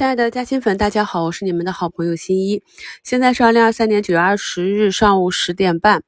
亲爱的嘉兴粉，大家好，我是你们的好朋友新一。现在是二零二三年九月二十日上午十点半，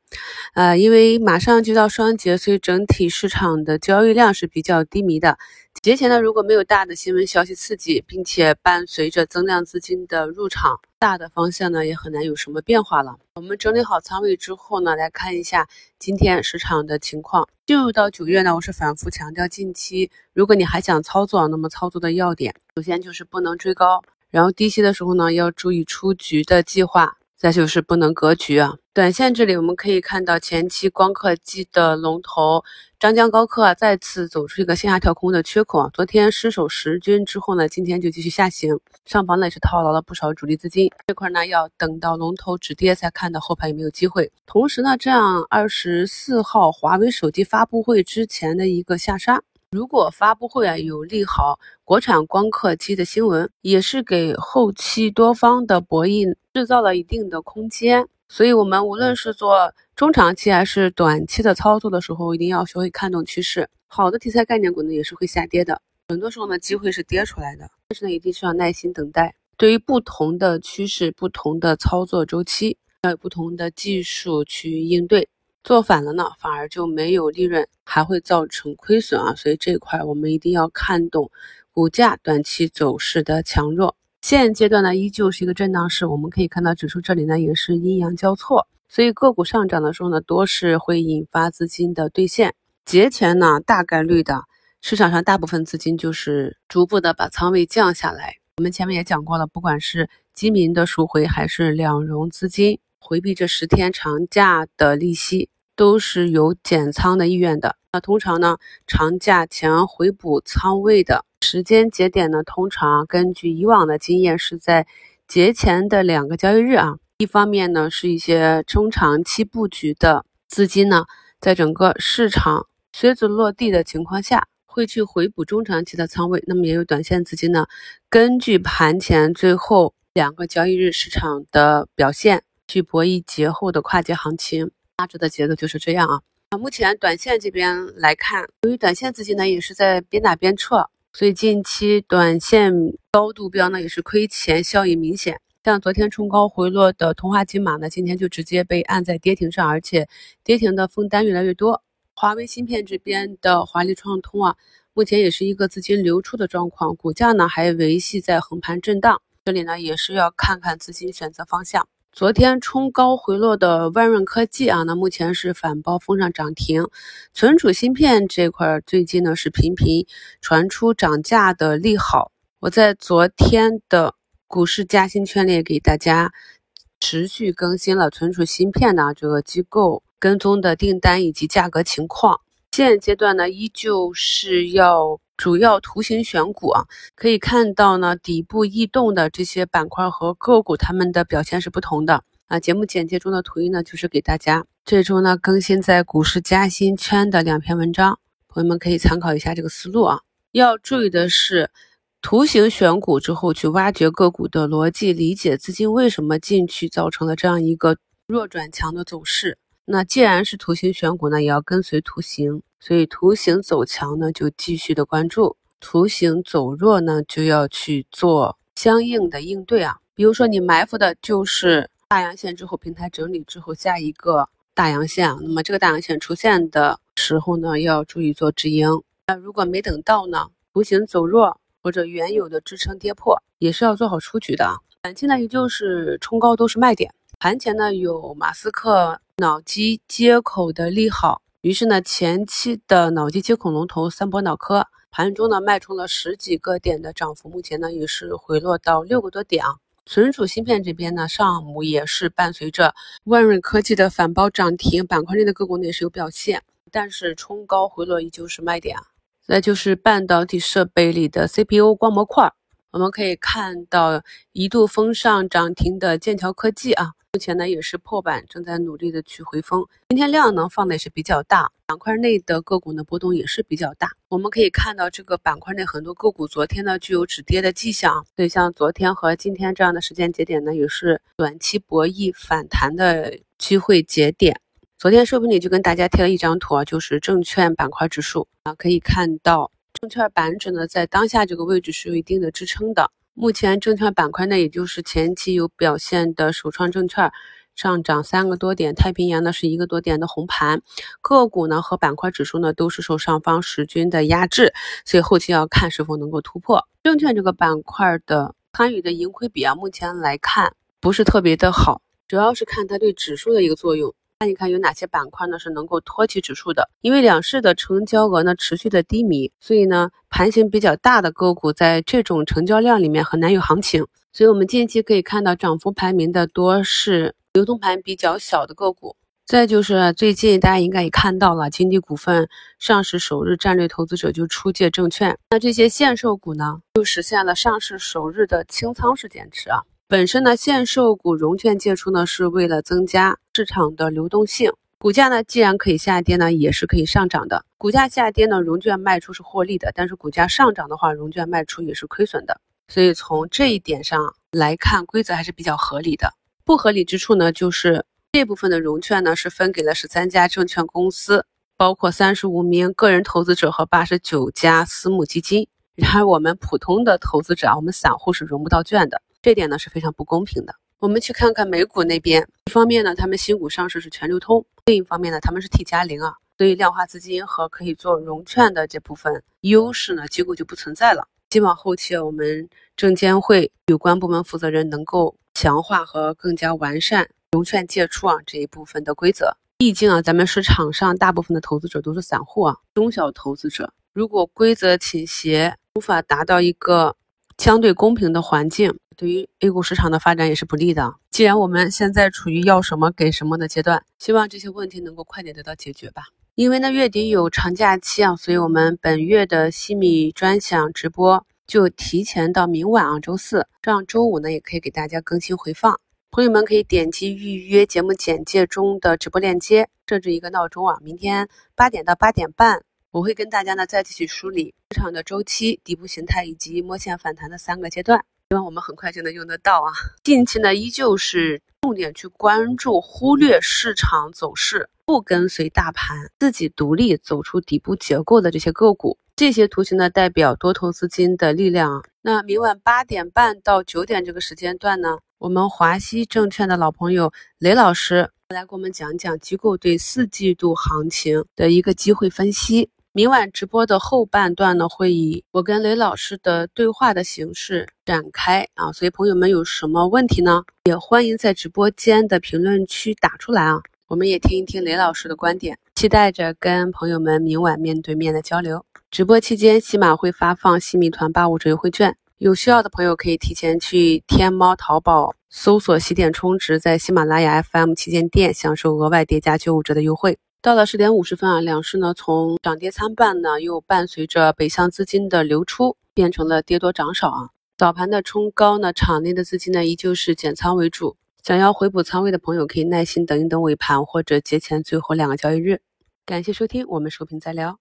呃，因为马上就到双节，所以整体市场的交易量是比较低迷的。节前呢，如果没有大的新闻消息刺激，并且伴随着增量资金的入场，大的方向呢也很难有什么变化了。我们整理好仓位之后呢，来看一下今天市场的情况。进入到九月呢，我是反复强调，近期如果你还想操作，那么操作的要点，首先就是不能追高，然后低吸的时候呢，要注意出局的计划。再就是不能格局啊，短线这里我们可以看到前期光刻机的龙头张江高科啊再次走出一个线下跳空的缺口啊，昨天失守十均之后呢，今天就继续下行，上方呢也是套牢了不少主力资金，这块呢要等到龙头止跌才看到后排有没有机会。同时呢，这样二十四号华为手机发布会之前的一个下杀。如果发布会啊有利好国产光刻机的新闻，也是给后期多方的博弈制造了一定的空间。所以，我们无论是做中长期还是短期的操作的时候，一定要学会看懂趋势。好的题材概念股呢，也是会下跌的，很多时候呢，机会是跌出来的，但是呢，一定需要耐心等待。对于不同的趋势、不同的操作周期，要有不同的技术去应对。做反了呢，反而就没有利润，还会造成亏损啊！所以这一块我们一定要看懂股价短期走势的强弱。现阶段呢，依旧是一个震荡市，我们可以看到指数这里呢也是阴阳交错，所以个股上涨的时候呢，多是会引发资金的兑现。节前呢，大概率的市场上大部分资金就是逐步的把仓位降下来。我们前面也讲过了，不管是基民的赎回，还是两融资金回避这十天长假的利息。都是有减仓的意愿的。那通常呢，长假前回补仓位的时间节点呢，通常根据以往的经验是在节前的两个交易日啊。一方面呢，是一些中长期布局的资金呢，在整个市场靴子落地的情况下，会去回补中长期的仓位。那么也有短线资金呢，根据盘前最后两个交易日市场的表现，去博弈节后的跨节行情。大致的节奏就是这样啊。啊，目前短线这边来看，由于短线资金呢也是在边打边撤，所以近期短线高度标呢也是亏钱效应明显。像昨天冲高回落的通话金马呢，今天就直接被按在跌停上，而且跌停的封单越来越多。华为芯片这边的华丽创通啊，目前也是一个资金流出的状况，股价呢还维系在横盘震荡。这里呢也是要看看资金选择方向。昨天冲高回落的万润科技啊，那目前是反包封上涨停。存储芯片这块最近呢是频频传出涨价的利好。我在昨天的股市加薪圈里给大家持续更新了存储芯片的这个机构跟踪的订单以及价格情况。现阶段呢，依旧是要。主要图形选股啊，可以看到呢，底部异动的这些板块和个股，它们的表现是不同的啊。节目简介中的图一呢，就是给大家这周呢更新在股市加薪圈的两篇文章，朋友们可以参考一下这个思路啊。要注意的是，图形选股之后去挖掘个股的逻辑，理解资金为什么进去，造成了这样一个弱转强的走势。那既然是图形选股呢，也要跟随图形。所以图形走强呢，就继续的关注；图形走弱呢，就要去做相应的应对啊。比如说你埋伏的就是大阳线之后平台整理之后下一个大阳线，那么这个大阳线出现的时候呢，要注意做止盈。那如果没等到呢，图形走弱或者原有的支撑跌破，也是要做好出局的啊。短期呢，也就是冲高都是卖点。盘前呢，有马斯克脑机接口的利好。于是呢，前期的脑机接口龙头三博脑科盘中呢卖出了十几个点的涨幅，目前呢也是回落到六个多点啊。存储芯片这边呢，上午也是伴随着万润科技的反包涨停，板块内的个股呢也是有表现，但是冲高回落依旧是卖点啊。再就是半导体设备里的 CPU 光模块，我们可以看到一度封上涨停的剑桥科技啊。目前呢也是破板，正在努力的去回风。今天量能放的也是比较大，板块内的个股呢波动也是比较大。我们可以看到这个板块内很多个股昨天呢具有止跌的迹象，所以像昨天和今天这样的时间节点呢，也是短期博弈反弹的机会节点。昨天视频里就跟大家贴了一张图啊，就是证券板块指数啊，可以看到证券板指呢在当下这个位置是有一定的支撑的。目前证券板块呢，也就是前期有表现的首创证券。上涨三个多点，太平洋呢是一个多点的红盘，个股呢和板块指数呢都是受上方十均的压制，所以后期要看是否能够突破。证券这个板块的参与的盈亏比啊，目前来看不是特别的好，主要是看它对指数的一个作用。看一看有哪些板块呢是能够托起指数的？因为两市的成交额呢持续的低迷，所以呢盘形比较大的个股在这种成交量里面很难有行情。所以我们近期可以看到涨幅排名的多是。流通盘比较小的个股，再就是最近大家应该也看到了，金地股份上市首日，战略投资者就出借证券，那这些限售股呢，就实现了上市首日的清仓式减持啊。本身呢，限售股融券借出呢，是为了增加市场的流动性。股价呢，既然可以下跌呢，也是可以上涨的。股价下跌呢，融券卖出是获利的，但是股价上涨的话，融券卖出也是亏损的。所以从这一点上来看，规则还是比较合理的。不合理之处呢，就是这部分的融券呢是分给了十三家证券公司，包括三十五名个人投资者和八十九家私募基金。然而我们普通的投资者啊，我们散户是融不到券的，这点呢是非常不公平的。我们去看看美股那边，一方面呢，他们新股上市是全流通；另一方面呢，他们是 T 加零啊，所以量化资金和可以做融券的这部分优势呢，几乎就不存在了。希望后期我们证监会有关部门负责人能够。强化和更加完善融券借出啊这一部分的规则。毕竟啊，咱们市场上大部分的投资者都是散户啊，中小投资者，如果规则倾斜，无法达到一个相对公平的环境，对于 A 股市场的发展也是不利的。既然我们现在处于要什么给什么的阶段，希望这些问题能够快点得到解决吧。因为呢月底有长假期啊，所以我们本月的西米专享直播。就提前到明晚啊，周四，这样周五呢也可以给大家更新回放。朋友们可以点击预约节目简介中的直播链接，设置一个闹钟啊，明天八点到八点半，我会跟大家呢再继续梳理市场的周期、底部形态以及摸线反弹的三个阶段，希望我们很快就能用得到啊。近期呢依旧是重点去关注，忽略市场走势，不跟随大盘，自己独立走出底部结构的这些个股。这些图形呢，代表多头资金的力量。那明晚八点半到九点这个时间段呢，我们华西证券的老朋友雷老师来给我们讲讲机构对四季度行情的一个机会分析。明晚直播的后半段呢，会以我跟雷老师的对话的形式展开啊。所以朋友们有什么问题呢，也欢迎在直播间的评论区打出来啊。我们也听一听雷老师的观点，期待着跟朋友们明晚面对面的交流。直播期间，喜马会发放新米团八五折优惠券，有需要的朋友可以提前去天猫、淘宝搜索“喜点充值”，在喜马拉雅 FM 旗舰店享受额外叠加九五折的优惠。到了十点五十分啊，两市呢从涨跌参半呢，又伴随着北向资金的流出，变成了跌多涨少啊。早盘的冲高呢，场内的资金呢依旧是减仓为主，想要回补仓位的朋友可以耐心等一等尾盘或者节前最后两个交易日。感谢收听，我们收评再聊。